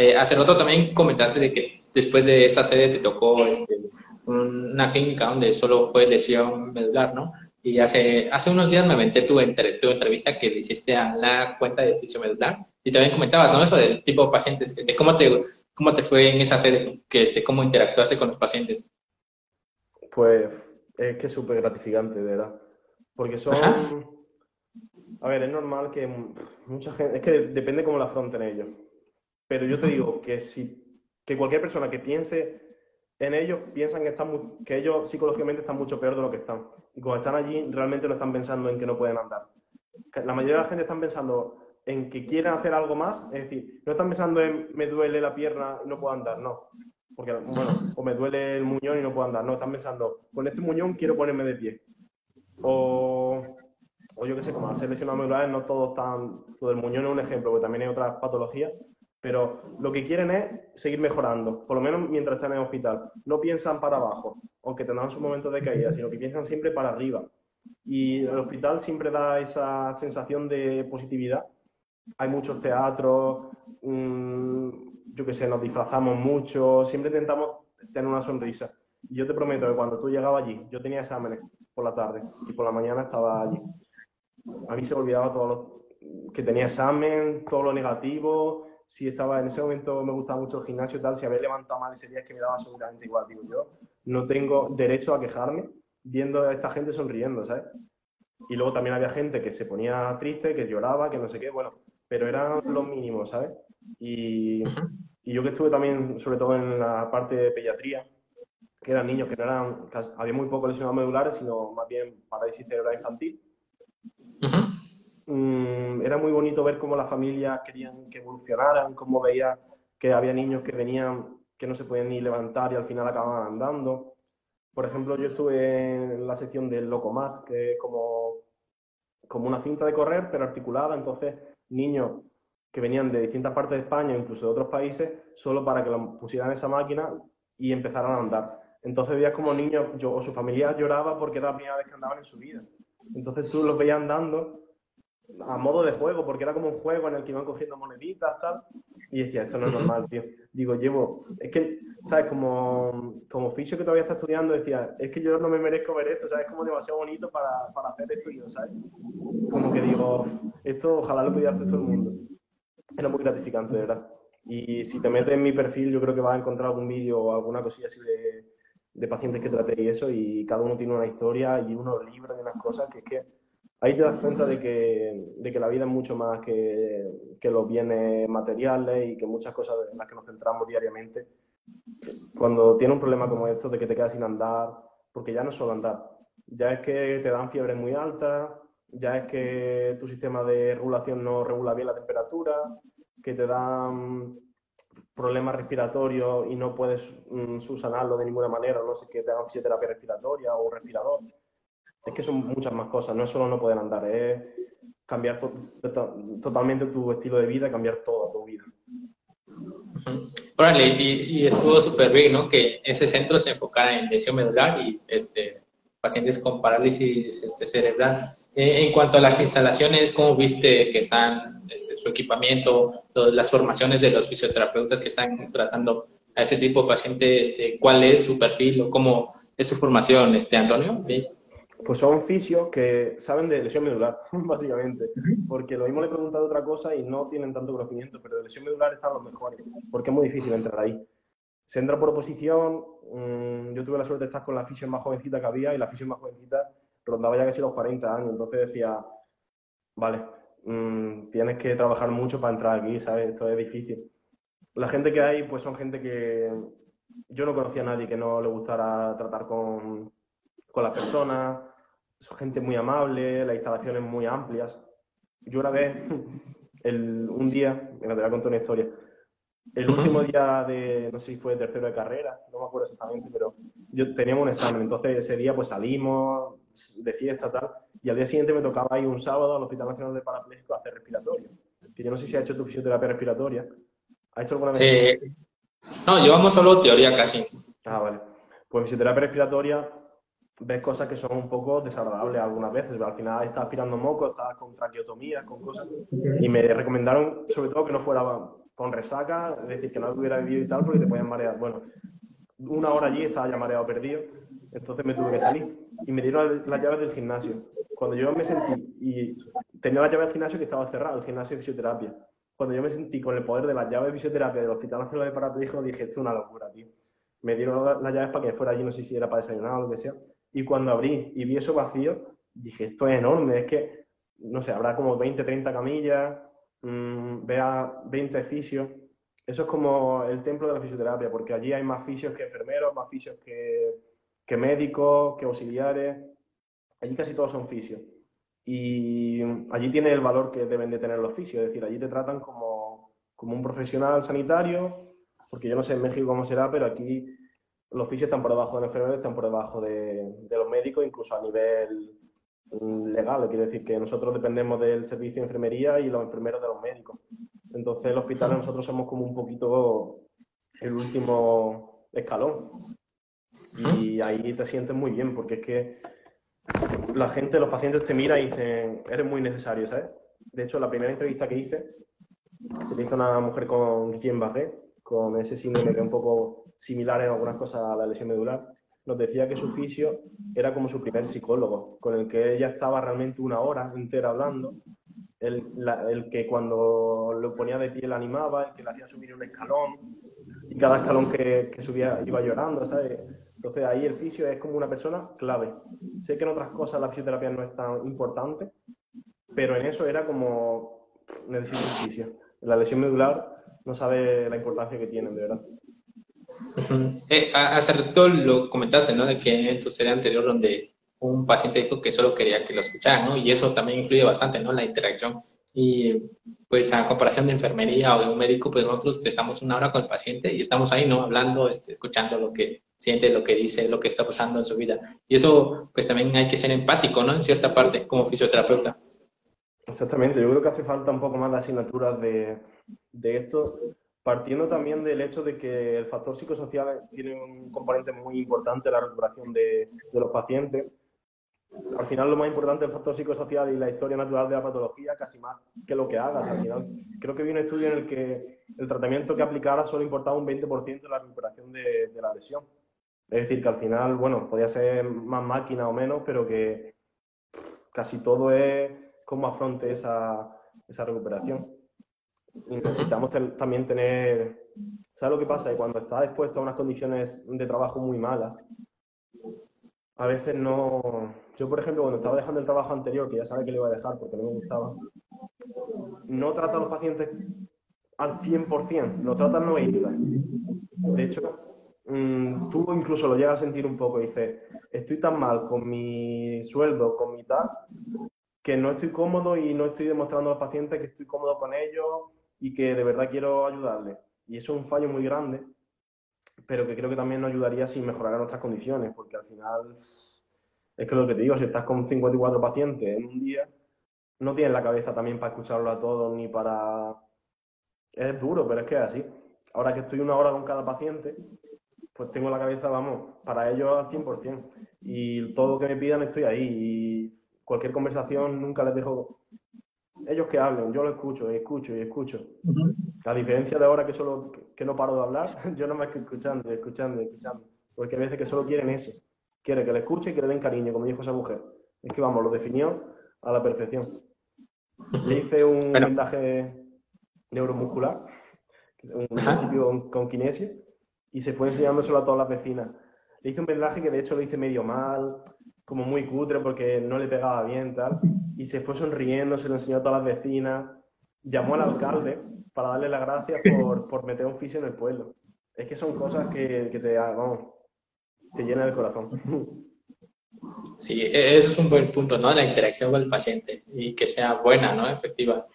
Eh, hace rato también comentaste de que después de esta sede te tocó este, una clínica donde solo fue lesión medular, ¿no? Y hace, hace unos días me aventé tu, tu entrevista que le hiciste a la cuenta de fisio medular y también comentabas, ¿no? Eso del tipo de pacientes. Este, ¿cómo, te, ¿Cómo te fue en esa sede? Que, este, ¿Cómo interactuaste con los pacientes? Pues es que es súper gratificante, de verdad. Porque son... A ver, es normal que mucha gente... Es que depende cómo la afronten ellos. Pero yo te digo que si que cualquier persona que piense en ellos, piensan que, están, que ellos psicológicamente están mucho peor de lo que están. Y cuando están allí, realmente no están pensando en que no pueden andar. La mayoría de la gente están pensando en que quieren hacer algo más, es decir, no están pensando en me duele la pierna y no puedo andar, no. Porque, bueno, o me duele el muñón y no puedo andar, no, están pensando, con este muñón quiero ponerme de pie. O, o yo qué sé, como hacer lesiones medulares, no todos están, lo del muñón es un ejemplo, porque también hay otras patologías, pero lo que quieren es seguir mejorando, por lo menos mientras están en el hospital. No piensan para abajo, aunque tendrán su momento de caída, sino que piensan siempre para arriba. Y el hospital siempre da esa sensación de positividad. Hay muchos teatros, mm, yo qué sé, nos disfrazamos mucho, siempre intentamos tener una sonrisa. Y yo te prometo que cuando tú llegabas allí, yo tenía exámenes por la tarde y por la mañana estaba allí. A mí se me olvidaba todo lo que tenía examen, todo lo negativo, si estaba en ese momento me gustaba mucho el gimnasio y tal, si había levantado mal ese día es que me daba absolutamente igual. Digo, yo no tengo derecho a quejarme viendo a esta gente sonriendo, ¿sabes? Y luego también había gente que se ponía triste, que lloraba, que no sé qué, bueno, pero eran los mínimos, ¿sabes? Y, y yo que estuve también, sobre todo en la parte de pediatría, que eran niños que no eran, había muy pocos lesionados medulares, sino más bien parálisis cerebral infantil. Mm, era muy bonito ver cómo las familias querían que evolucionaran, cómo veía que había niños que venían que no se podían ni levantar y al final acababan andando. Por ejemplo, yo estuve en la sección del Locomat, que es como, como una cinta de correr, pero articulada. Entonces, niños que venían de distintas partes de España, incluso de otros países, solo para que lo pusieran en esa máquina y empezaran a andar. Entonces veías como niños, yo, o su familia lloraba porque era la primera vez que andaban en su vida. Entonces tú los veías andando a modo de juego, porque era como un juego en el que iban cogiendo moneditas, tal. Y decía, esto no es normal, tío. Digo, llevo, es que, ¿sabes? Como, como oficio que todavía está estudiando, decía, es que yo no me merezco ver esto, ¿sabes? Como demasiado bonito para, para hacer esto yo, ¿sabes? Como que digo, esto ojalá lo pudiera hacer todo el mundo. Era muy gratificante, de verdad. Y si te metes en mi perfil, yo creo que vas a encontrar algún vídeo o alguna cosilla así de, de pacientes que traté y eso, y cada uno tiene una historia y unos libros y unas cosas que es que ahí te das cuenta de que, de que la vida es mucho más que, que, los bienes materiales y que muchas cosas en las que nos centramos diariamente. Cuando tienes un problema como esto de que te quedas sin andar, porque ya no es solo andar, ya es que te dan fiebre muy alta, ya es que tu sistema de regulación no regula bien la temperatura, que te dan problemas respiratorios y no puedes mm, subsanarlo de ninguna manera, no sé, que te hagan fisioterapia respiratoria o respirador es que son muchas más cosas, no es solo no poder andar, es cambiar totalmente tu estilo de vida, cambiar toda tu vida. Órale, y, estuvo súper bien, ¿no? Que ese centro se enfocara en lesión medular y este, pacientes con parálisis este, cerebral. Eh, en cuanto a las instalaciones, ¿cómo viste que están este, su equipamiento, las formaciones de los fisioterapeutas que están tratando a ese tipo de paciente? Este, ¿Cuál es su perfil o cómo es su formación, este, Antonio? Pues son fisios que saben de lesión medular, básicamente. Porque lo mismo le he preguntado otra cosa y no tienen tanto conocimiento, pero de lesión medular están los mejores, porque es muy difícil entrar ahí. Se entra por oposición, mm, yo tuve la suerte de estar con la fisio más jovencita que había y la fisio más jovencita rondaba ya casi los 40 años, entonces decía, vale, mm, tienes que trabajar mucho para entrar aquí, ¿sabes? Esto es difícil. La gente que hay, pues son gente que yo no conocía a nadie que no le gustara tratar con, con las personas, son gente muy amable, las instalaciones muy amplias. Yo una vez, el, un día, me voy a contar una historia, el último día de, no sé si fue tercero de carrera, no me acuerdo exactamente, pero yo teníamos un examen, entonces ese día pues salimos de fiesta tal, y al día siguiente me tocaba ir un sábado al Hospital Nacional de Parapléjico a hacer respiratorio. Que yo no sé si ha hecho tu fisioterapia respiratoria. ¿Ha hecho alguna vez? Eh, no, llevamos solo teoría casi. Ah, vale. Pues fisioterapia respiratoria ves cosas que son un poco desagradables algunas veces. Al final estás aspirando moco, estás con traqueotomías, con cosas. Y me recomendaron, sobre todo, que no fuera con resaca, es decir, que no hubiera vivido y tal, porque te podían marear. Bueno, una hora allí estaba ya mareado perdido, entonces me tuve que salir y me dieron las llaves del gimnasio. Cuando yo me sentí, y tenía las llaves del gimnasio que estaba cerrado, el gimnasio de fisioterapia. Cuando yo me sentí con el poder de las llaves de fisioterapia del Hospital Nacional de Parapléjicos, dije, esto es una locura, tío. Me dieron las llaves para que fuera allí, no sé si era para desayunar o lo que sea. Y cuando abrí y vi eso vacío, dije, esto es enorme, es que, no sé, habrá como 20, 30 camillas, mmm, vea 20 fisios. Eso es como el templo de la fisioterapia, porque allí hay más fisios que enfermeros, más fisios que, que médicos, que auxiliares. Allí casi todos son fisios. Y allí tiene el valor que deben de tener los fisios, es decir, allí te tratan como, como un profesional sanitario, porque yo no sé en México cómo será, pero aquí los fisios están por debajo de los enfermeros, están por debajo de, de los médicos, incluso a nivel legal, quiere decir que nosotros dependemos del servicio de enfermería y los enfermeros de los médicos. Entonces, el hospital nosotros somos como un poquito el último escalón. Y ahí te sientes muy bien, porque es que la gente, los pacientes te miran y dicen, eres muy necesario, ¿sabes? De hecho, la primera entrevista que hice, se le hizo a una mujer con Guillain-Barré, con ese síndrome que es un poco similar en algunas cosas a la lesión medular, nos decía que su fisio era como su primer psicólogo, con el que ella estaba realmente una hora entera hablando, el, que cuando lo ponía de pie le animaba, el que le hacía subir un escalón, y cada escalón que, que subía iba llorando, ¿sabes? Entonces ahí el fisio es como una persona clave. Sé que en otras cosas la fisioterapia no es tan importante, pero en eso era como necesito un fisio. La lesión medular no sabe la importancia que tienen, de verdad. Eh, hace rato lo comentaste, ¿no? De que en tu serie anterior donde un paciente dijo que solo quería que lo escucharan, ¿no? Y eso también influye bastante, ¿no? La interacción. Y pues a comparación de enfermería o de un médico, pues nosotros estamos una hora con el paciente y estamos ahí, ¿no? Hablando, este, escuchando lo que siente, lo que dice, lo que está pasando en su vida. Y eso, pues también hay que ser empático, ¿no? En cierta parte, como fisioterapeuta. Exactamente, yo creo que hace falta un poco más de asignaturas de, de esto partiendo también del hecho de que el factor psicosocial tiene un componente muy importante en la recuperación de, los pacientes. Al final lo más importante es el factor psicosocial y la historia natural de la patología, casi más que lo que hagas. Al final, creo que vi un estudio en el que el tratamiento que aplicara solo importaba un 20% de la recuperación de, de, la lesión. Es decir, que al final, bueno, podía ser más máquina o menos, pero que casi todo es cómo afronte esa, esa recuperación. Y necesitamos también tener... ¿Sabes lo que pasa? Que cuando estás expuesto a unas condiciones de trabajo muy malas, a veces no... Yo, por ejemplo, cuando estaba dejando el trabajo anterior, que ya sabía que lo iba a dejar porque no me gustaba, no trata a los pacientes al 100%, lo trata al 90%. De hecho, mmm, tú incluso lo llegas a sentir un poco y dices, estoy tan mal con mi sueldo, con mi tal, que no estoy cómodo y no estoy demostrando a los pacientes que estoy cómodo con ellos y que de verdad quiero ayudarles. Y eso es un fallo muy grande, pero que creo que también nos ayudaría si mejoraran nuestras condiciones, porque al final es que lo que te digo, si estás con 54 pacientes en un día, no tienes la cabeza también para escucharlo a todos ni para... Es duro, pero es que es así. Ahora que estoy una hora con cada paciente, pues tengo la cabeza, vamos, para ellos al 100%. Y todo lo que me pidan estoy ahí. Y cualquier conversación nunca les dejo ellos que hablen, yo lo escucho y escucho y escucho. A diferencia de ahora que solo que no paro de hablar, yo no me estoy escuchando escuchando y escuchando. Porque hay veces que solo quieren eso. Quiere que le escuche y que le den cariño, como dijo esa mujer. Es que vamos, lo definió a la perfección. Le hice un vendaje neuromuscular, un principio con, con kinesio, y se fue enseñándoselo a todas las vecinas. Le hice un vendaje que de hecho lo hice medio mal, como muy cutre porque no le pegaba bien, tal. Y se fue sonriendo, se lo enseñó a todas las vecinas. Llamó al alcalde para darle las gracias por, por meter un fisio en el pueblo. Es que son cosas que, que te, vamos, te llenan el corazón. Sí, e-, eso es un buen punto, ¿no? La interacción con el paciente y que sea buena, ¿no? Efectiva.